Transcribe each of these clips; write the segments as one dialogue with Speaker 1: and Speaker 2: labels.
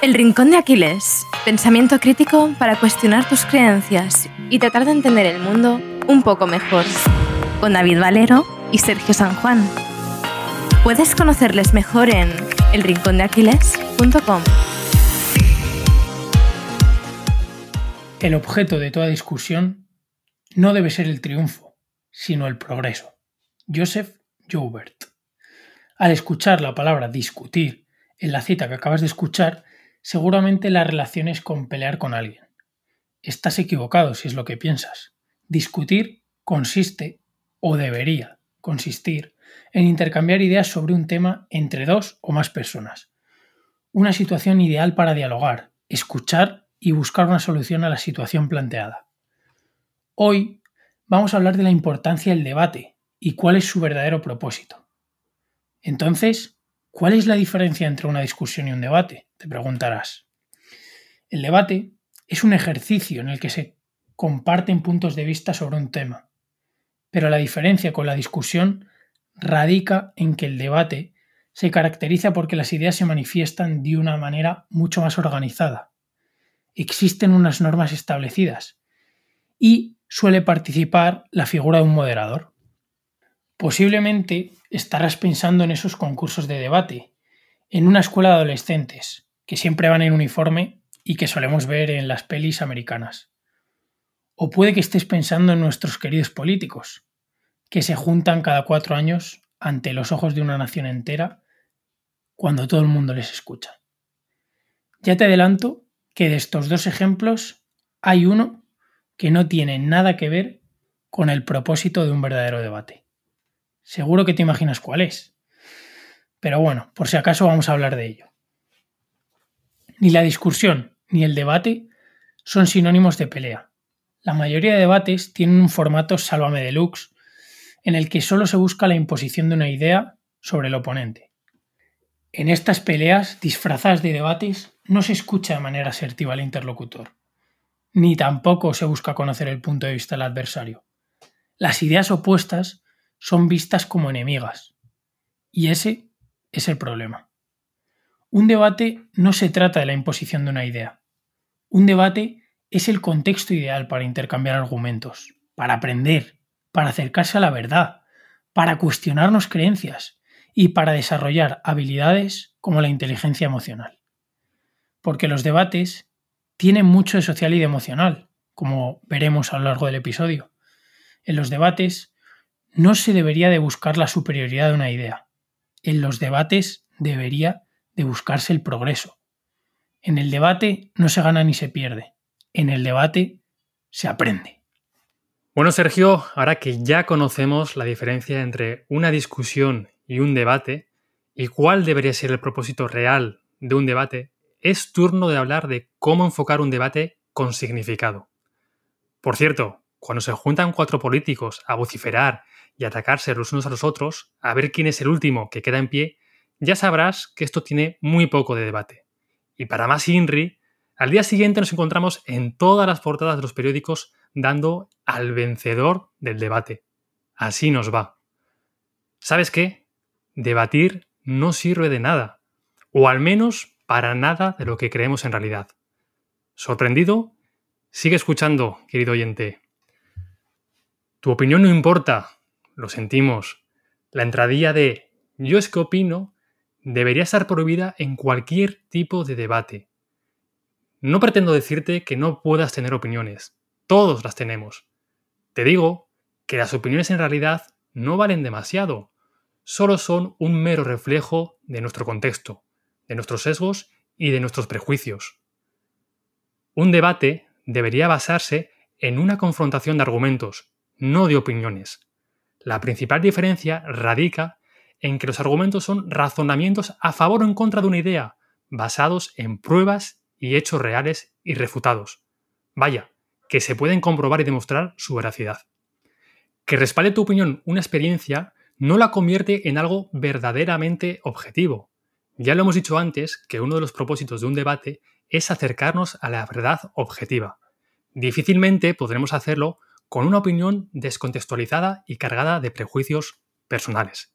Speaker 1: El Rincón de Aquiles. Pensamiento crítico para cuestionar tus creencias y tratar de entender el mundo un poco mejor. Con David Valero y Sergio San Juan. Puedes conocerles mejor en elrincondeaquiles.com.
Speaker 2: El objeto de toda discusión no debe ser el triunfo, sino el progreso. Joseph Joubert. Al escuchar la palabra discutir en la cita que acabas de escuchar, seguramente la relaciones con pelear con alguien. Estás equivocado si es lo que piensas. Discutir consiste, o debería consistir, en intercambiar ideas sobre un tema entre dos o más personas. Una situación ideal para dialogar, escuchar y buscar una solución a la situación planteada. Hoy vamos a hablar de la importancia del debate y cuál es su verdadero propósito. Entonces, ¿Cuál es la diferencia entre una discusión y un debate? Te preguntarás. El debate es un ejercicio en el que se comparten puntos de vista sobre un tema, pero la diferencia con la discusión radica en que el debate se caracteriza porque las ideas se manifiestan de una manera mucho más organizada. Existen unas normas establecidas y suele participar la figura de un moderador. Posiblemente estarás pensando en esos concursos de debate, en una escuela de adolescentes, que siempre van en uniforme y que solemos ver en las pelis americanas. O puede que estés pensando en nuestros queridos políticos, que se juntan cada cuatro años ante los ojos de una nación entera cuando todo el mundo les escucha. Ya te adelanto que de estos dos ejemplos hay uno que no tiene nada que ver con el propósito de un verdadero debate. Seguro que te imaginas cuál es. Pero bueno, por si acaso vamos a hablar de ello. Ni la discusión ni el debate son sinónimos de pelea. La mayoría de debates tienen un formato sálvame deluxe en el que solo se busca la imposición de una idea sobre el oponente. En estas peleas disfrazadas de debates no se escucha de manera asertiva al interlocutor, ni tampoco se busca conocer el punto de vista del adversario. Las ideas opuestas son vistas como enemigas. Y ese es el problema. Un debate no se trata de la imposición de una idea. Un debate es el contexto ideal para intercambiar argumentos, para aprender, para acercarse a la verdad, para cuestionarnos creencias y para desarrollar habilidades como la inteligencia emocional. Porque los debates tienen mucho de social y de emocional, como veremos a lo largo del episodio. En los debates no se debería de buscar la superioridad de una idea. En los debates debería de buscarse el progreso. En el debate no se gana ni se pierde. En el debate se aprende.
Speaker 3: Bueno, Sergio, ahora que ya conocemos la diferencia entre una discusión y un debate, y cuál debería ser el propósito real de un debate, es turno de hablar de cómo enfocar un debate con significado. Por cierto, cuando se juntan cuatro políticos a vociferar y atacarse los unos a los otros, a ver quién es el último que queda en pie, ya sabrás que esto tiene muy poco de debate. Y para más INRI, al día siguiente nos encontramos en todas las portadas de los periódicos dando al vencedor del debate. Así nos va. ¿Sabes qué? Debatir no sirve de nada, o al menos para nada de lo que creemos en realidad. ¿Sorprendido? Sigue escuchando, querido oyente. Tu opinión no importa, lo sentimos. La entradilla de yo es que opino debería estar prohibida en cualquier tipo de debate. No pretendo decirte que no puedas tener opiniones. Todos las tenemos. Te digo que las opiniones en realidad no valen demasiado. Solo son un mero reflejo de nuestro contexto, de nuestros sesgos y de nuestros prejuicios. Un debate debería basarse en una confrontación de argumentos, no de opiniones. La principal diferencia radica en que los argumentos son razonamientos a favor o en contra de una idea, basados en pruebas y hechos reales y refutados. Vaya, que se pueden comprobar y demostrar su veracidad. Que respalde tu opinión una experiencia no la convierte en algo verdaderamente objetivo. Ya lo hemos dicho antes que uno de los propósitos de un debate es acercarnos a la verdad objetiva. Difícilmente podremos hacerlo con una opinión descontextualizada y cargada de prejuicios personales.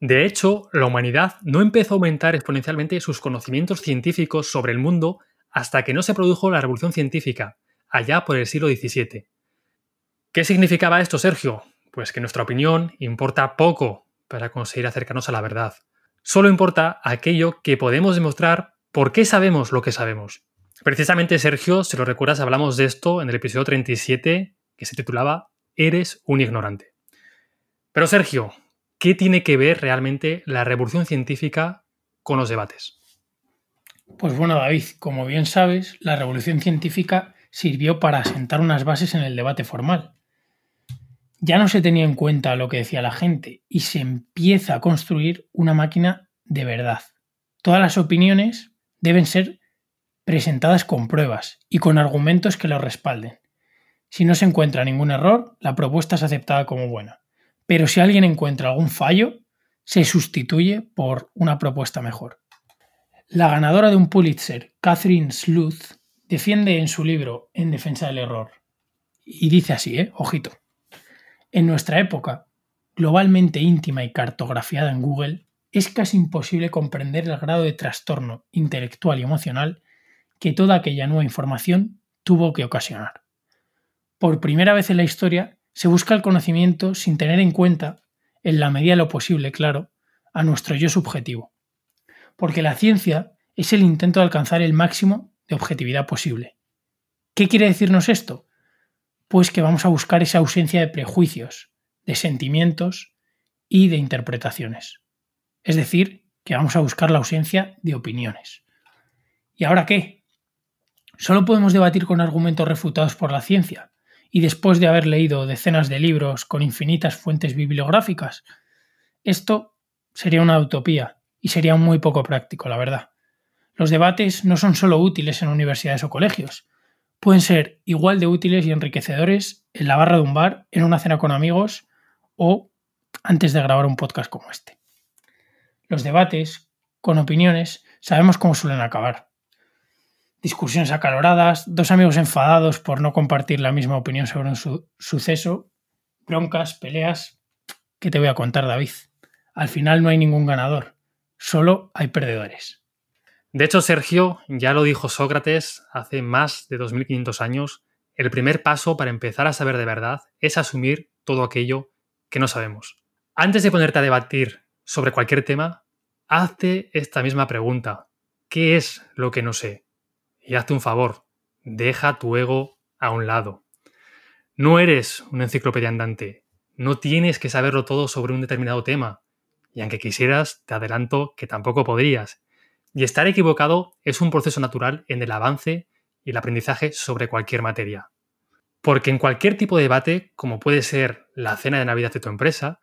Speaker 3: De hecho, la humanidad no empezó a aumentar exponencialmente sus conocimientos científicos sobre el mundo hasta que no se produjo la revolución científica, allá por el siglo XVII. ¿Qué significaba esto, Sergio? Pues que nuestra opinión importa poco para conseguir acercarnos a la verdad. Solo importa aquello que podemos demostrar por qué sabemos lo que sabemos. Precisamente, Sergio, si lo recuerdas, hablamos de esto en el episodio 37, que se titulaba Eres un ignorante. Pero, Sergio, ¿qué tiene que ver realmente la revolución científica con los debates?
Speaker 2: Pues bueno, David, como bien sabes, la revolución científica sirvió para asentar unas bases en el debate formal. Ya no se tenía en cuenta lo que decía la gente y se empieza a construir una máquina de verdad. Todas las opiniones deben ser presentadas con pruebas y con argumentos que lo respalden. Si no se encuentra ningún error, la propuesta es aceptada como buena. Pero si alguien encuentra algún fallo, se sustituye por una propuesta mejor. La ganadora de un Pulitzer, Catherine Sluth, defiende en su libro En defensa del error. Y dice así, ¿eh? Ojito. En nuestra época, globalmente íntima y cartografiada en Google, es casi imposible comprender el grado de trastorno intelectual y emocional que toda aquella nueva información tuvo que ocasionar. Por primera vez en la historia se busca el conocimiento sin tener en cuenta, en la medida de lo posible, claro, a nuestro yo subjetivo. Porque la ciencia es el intento de alcanzar el máximo de objetividad posible. ¿Qué quiere decirnos esto? Pues que vamos a buscar esa ausencia de prejuicios, de sentimientos y de interpretaciones. Es decir, que vamos a buscar la ausencia de opiniones. ¿Y ahora qué? ¿Solo podemos debatir con argumentos refutados por la ciencia? Y después de haber leído decenas de libros con infinitas fuentes bibliográficas? Esto sería una utopía y sería muy poco práctico, la verdad. Los debates no son solo útiles en universidades o colegios, pueden ser igual de útiles y enriquecedores en la barra de un bar, en una cena con amigos o antes de grabar un podcast como este. Los debates, con opiniones, sabemos cómo suelen acabar. Discusiones acaloradas, dos amigos enfadados por no compartir la misma opinión sobre un suceso, broncas, peleas. ¿Qué te voy a contar, David? Al final no hay ningún ganador, solo hay perdedores.
Speaker 3: De hecho, Sergio, ya lo dijo Sócrates hace más de 2500 años, el primer paso para empezar a saber de verdad es asumir todo aquello que no sabemos. Antes de ponerte a debatir sobre cualquier tema, hazte esta misma pregunta. ¿Qué es lo que no sé? Y hazte un favor, deja tu ego a un lado. No eres una enciclopedia andante, no tienes que saberlo todo sobre un determinado tema, y aunque quisieras, te adelanto que tampoco podrías, y estar equivocado es un proceso natural en el avance y el aprendizaje sobre cualquier materia. Porque en cualquier tipo de debate, como puede ser la cena de Navidad de tu empresa,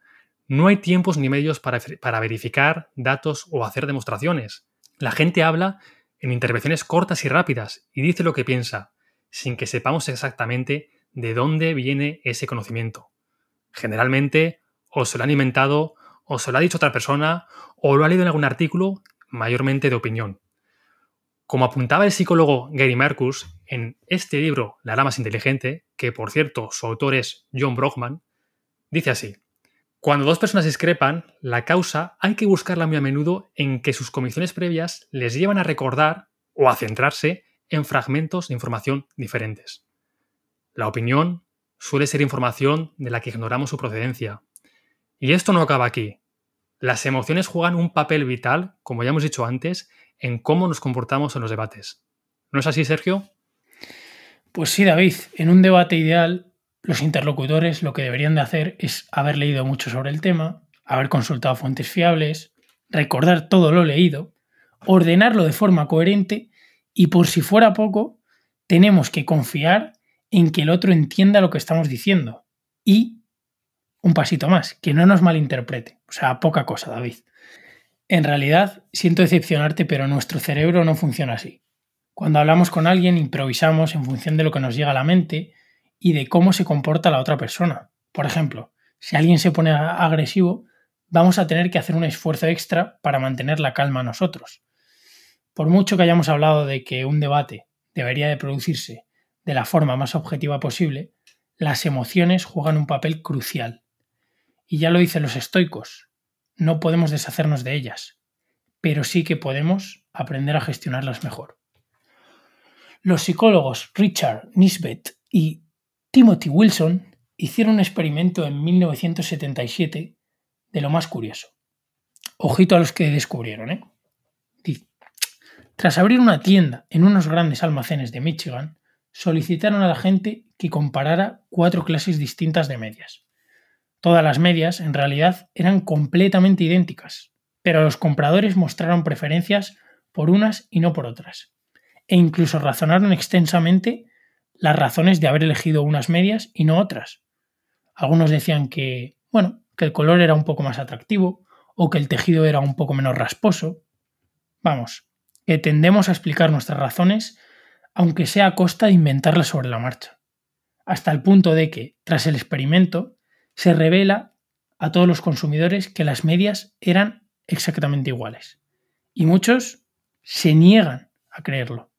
Speaker 3: no hay tiempos ni medios para, para verificar datos o hacer demostraciones. La gente habla en intervenciones cortas y rápidas y dice lo que piensa, sin que sepamos exactamente de dónde viene ese conocimiento. Generalmente, o se lo han inventado, o se lo ha dicho otra persona, o lo ha leído en algún artículo mayormente de opinión. Como apuntaba el psicólogo Gary Marcus en este libro La era más inteligente, que por cierto su autor es John Brockman, dice así: Cuando dos personas discrepan, la causa hay que buscarla muy a menudo en que sus comisiones previas les llevan a recordar o a centrarse en fragmentos de información diferentes. La opinión suele ser información de la que ignoramos su procedencia. Y esto no acaba aquí. Las emociones juegan un papel vital, como ya hemos dicho antes, en cómo nos comportamos en los debates. ¿No es así, Sergio?
Speaker 2: Pues sí, David. En un debate ideal, los interlocutores lo que deberían de hacer es haber leído mucho sobre el tema, haber consultado fuentes fiables, recordar todo lo leído, ordenarlo de forma coherente y por si fuera poco, tenemos que confiar en que el otro entienda lo que estamos diciendo y un pasito más, que no nos malinterprete. O sea, poca cosa, David. En realidad, siento decepcionarte, pero nuestro cerebro no funciona así. Cuando hablamos con alguien, improvisamos en función de lo que nos llega a la mente y de cómo se comporta la otra persona. Por ejemplo, si alguien se pone agresivo, vamos a tener que hacer un esfuerzo extra para mantener la calma nosotros. Por mucho que hayamos hablado de que un debate debería de producirse de la forma más objetiva posible, las emociones juegan un papel crucial. Y ya lo dicen los estoicos. no podemos deshacernos de ellas, pero sí que podemos aprender a gestionarlas mejor. Los psicólogos Richard Nisbet y Timothy Wilson hicieron un experimento en 1977 de lo más curioso. Ojito a los que descubrieron, ¿eh? Tras abrir una tienda en unos grandes almacenes de Michigan, solicitaron a la gente que comparara cuatro clases distintas de medias. Todas las medias, en realidad, eran completamente idénticas, pero los compradores mostraron preferencias por unas y no por otras, e incluso razonaron extensamente las razones de haber elegido unas medias y no otras. Algunos decían que, bueno, que el color era un poco más atractivo, o que el tejido era un poco menos rasposo. Vamos, que tendemos a explicar nuestras razones, aunque sea a costa de inventarlas sobre la marcha, hasta el punto de que, tras el experimento, se revela a todos los consumidores que las medias eran exactamente iguales. Y muchos se niegan a creerlo.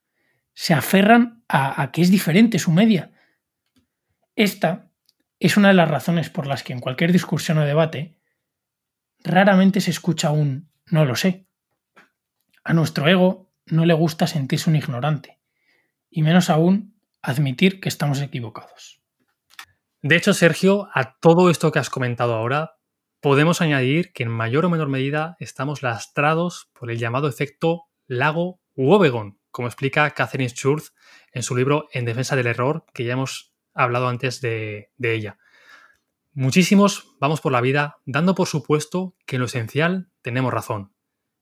Speaker 2: Se aferran a, que es diferente su media. Esta es una de las razones por las que en cualquier discusión o debate raramente se escucha un no lo sé. A nuestro ego no le gusta sentirse un ignorante, y menos aún admitir que estamos equivocados.
Speaker 3: De hecho, Sergio, a todo esto que has comentado ahora, podemos añadir que en mayor o menor medida estamos lastrados por el llamado efecto lago Wobegon, como explica Catherine Schurz en su libro En defensa del error, que ya hemos hablado antes de, de ella. Muchísimos vamos por la vida dando por supuesto que en lo esencial tenemos razón,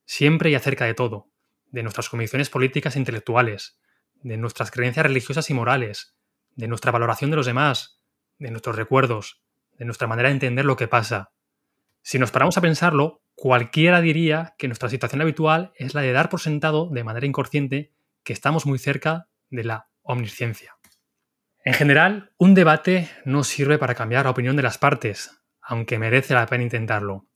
Speaker 3: siempre y acerca de todo, de nuestras convicciones políticas e intelectuales, de nuestras creencias religiosas y morales, de nuestra valoración de los demás, de nuestros recuerdos, de nuestra manera de entender lo que pasa. Si nos paramos a pensarlo, cualquiera diría que nuestra situación habitual es la de dar por sentado de manera inconsciente que estamos muy cerca de la omnisciencia. En general, un debate no sirve para cambiar la opinión de las partes, aunque merece la pena intentarlo.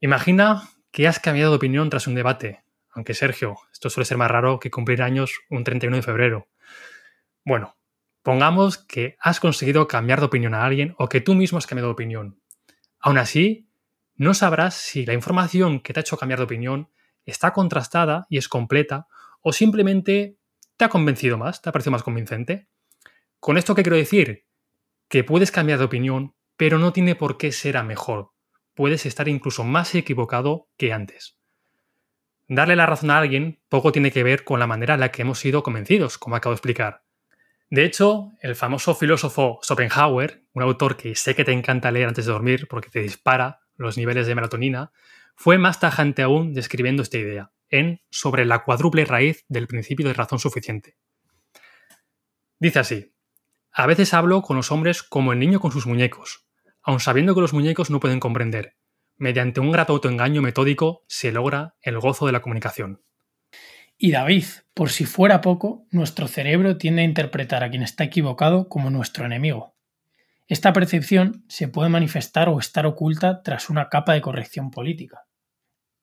Speaker 3: Imagina que has cambiado de opinión tras un debate, aunque Sergio, esto suele ser más raro que cumplir años un 31 de febrero. Bueno, pongamos que has conseguido cambiar de opinión a alguien o que tú mismo has cambiado de opinión. Aún así, no sabrás si la información que te ha hecho cambiar de opinión está contrastada y es completa o simplemente te ha convencido más, te ha parecido más convincente. ¿Con esto qué quiero decir? Que puedes cambiar de opinión, pero no tiene por qué ser a mejor. Puedes estar incluso más equivocado que antes. Darle la razón a alguien poco tiene que ver con la manera en la que hemos sido convencidos, como acabo de explicar. De hecho, el famoso filósofo Schopenhauer, un autor que sé que te encanta leer antes de dormir porque te dispara los niveles de melatonina, fue más tajante aún describiendo esta idea, en Sobre la cuádruple raíz del principio de razón suficiente. Dice así, a veces hablo con los hombres como el niño con sus muñecos, aun sabiendo que los muñecos no pueden comprender. Mediante un grato autoengaño metódico se logra el gozo de la comunicación.
Speaker 2: Y David, por si fuera poco, nuestro cerebro tiende a interpretar a quien está equivocado como nuestro enemigo. Esta percepción se puede manifestar o estar oculta tras una capa de corrección política.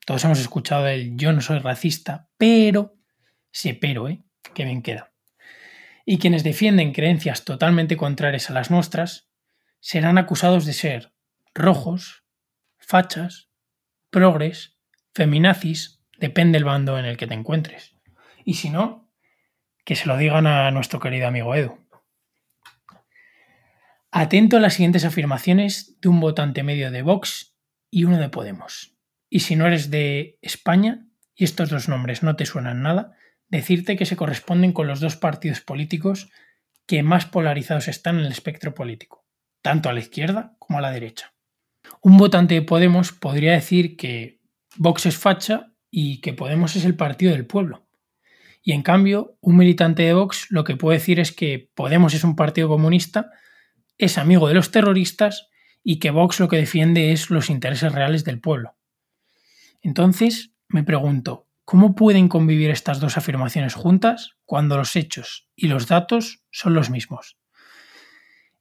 Speaker 2: Todos hemos escuchado el yo no soy racista, pero, sí, pero, ¿eh? Que bien queda y quienes defienden creencias totalmente contrarias a las nuestras serán acusados de ser rojos, fachas, progres, feminazis, depende del bando en el que te encuentres. Y si no, que se lo digan a nuestro querido amigo Edu. Atento a las siguientes afirmaciones de un votante medio de Vox y uno de Podemos. Y si no eres de España y estos dos nombres no te suenan nada, decirte que se corresponden con los dos partidos políticos que más polarizados están en el espectro político, tanto a la izquierda como a la derecha. Un votante de Podemos podría decir que Vox es facha y que Podemos es el partido del pueblo. Y en cambio, un militante de Vox lo que puede decir es que Podemos es un partido comunista, es amigo de los terroristas y que Vox lo que defiende es los intereses reales del pueblo. Entonces, me pregunto, ¿Cómo pueden convivir estas dos afirmaciones juntas cuando los hechos y los datos son los mismos?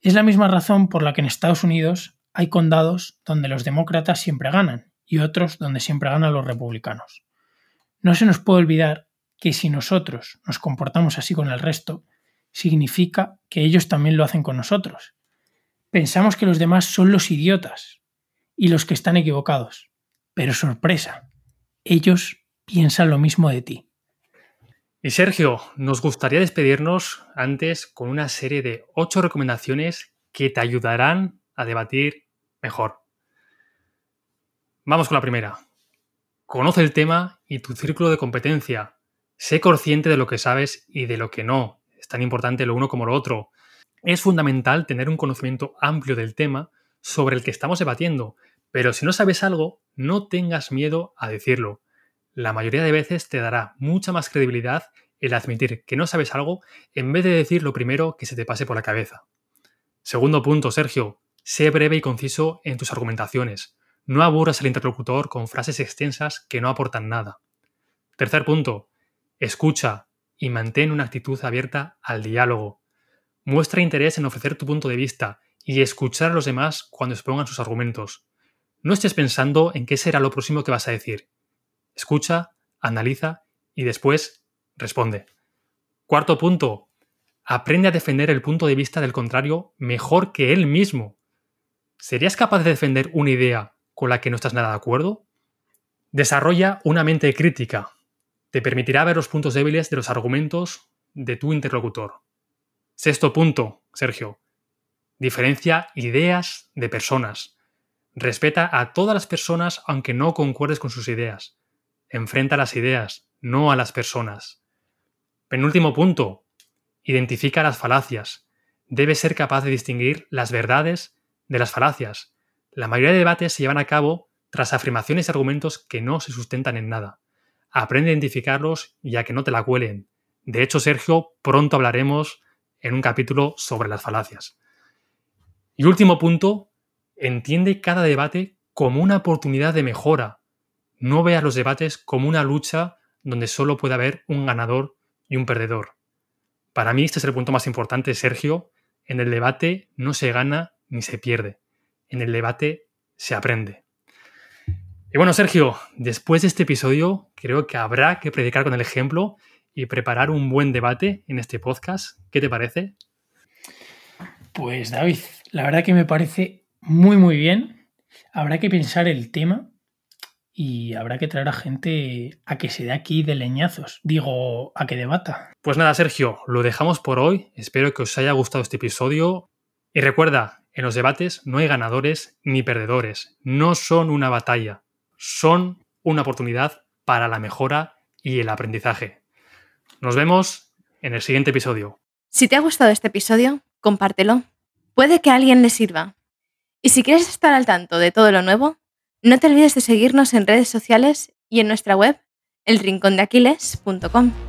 Speaker 2: Es la misma razón por la que en Estados Unidos hay condados donde los demócratas siempre ganan y otros donde siempre ganan los republicanos. No se nos puede olvidar que si nosotros nos comportamos así con el resto, significa que ellos también lo hacen con nosotros. Pensamos que los demás son los idiotas y los que están equivocados. Pero sorpresa, ellos piensan lo mismo de ti.
Speaker 3: Y Sergio, nos gustaría despedirnos antes con una serie de ocho recomendaciones que te ayudarán a debatir mejor. Vamos con la primera. Conoce el tema y tu círculo de competencia. Sé consciente de lo que sabes y de lo que no. Es tan importante lo uno como lo otro. Es fundamental tener un conocimiento amplio del tema sobre el que estamos debatiendo, pero si no sabes algo, no tengas miedo a decirlo la mayoría de veces te dará mucha más credibilidad el admitir que no sabes algo en vez de decir lo primero que se te pase por la cabeza. Segundo punto, Sergio, sé breve y conciso en tus argumentaciones. No aburras al interlocutor con frases extensas que no aportan nada. Tercer punto, escucha y mantén una actitud abierta al diálogo. Muestra interés en ofrecer tu punto de vista y escuchar a los demás cuando expongan sus argumentos. No estés pensando en qué será lo próximo que vas a decir escucha, analiza y después responde. Cuarto punto, aprende a defender el punto de vista del contrario mejor que él mismo. ¿Serías capaz de defender una idea con la que no estás nada de acuerdo? Desarrolla una mente crítica. Te permitirá ver los puntos débiles de los argumentos de tu interlocutor. Sexto punto, Sergio. Diferencia ideas de personas. Respeta a todas las personas aunque no concuerdes con sus ideas. Enfrenta las ideas, no a las personas. Penúltimo punto. Identifica las falacias. Debes ser capaz de distinguir las verdades de las falacias. La mayoría de debates se llevan a cabo tras afirmaciones y argumentos que no se sustentan en nada. Aprende a identificarlos y a que no te la cuelen. De hecho, Sergio, pronto hablaremos en un capítulo sobre las falacias. Y último punto, entiende cada debate como una oportunidad de mejora, no veas los debates como una lucha donde solo puede haber un ganador y un perdedor. Para mí este es el punto más importante, Sergio. En el debate no se gana ni se pierde. En el debate se aprende. Y bueno, Sergio, después de este episodio creo que habrá que predicar con el ejemplo y preparar un buen debate en este podcast. ¿Qué te parece?
Speaker 2: Pues David, la verdad que me parece muy muy bien. Habrá que pensar el tema y habrá que traer a gente a que se dé aquí de leñazos, digo, a que debata.
Speaker 3: Pues nada, Sergio, lo dejamos por hoy. Espero que os haya gustado este episodio. Y recuerda, en los debates no hay ganadores ni perdedores. No son una batalla, son una oportunidad para la mejora y el aprendizaje. Nos vemos en el siguiente episodio.
Speaker 1: Si te ha gustado este episodio, compártelo. Puede que a alguien le sirva. Y si quieres estar al tanto de todo lo nuevo, no te olvides de seguirnos en redes sociales y en nuestra web, elrincondeaquiles.com.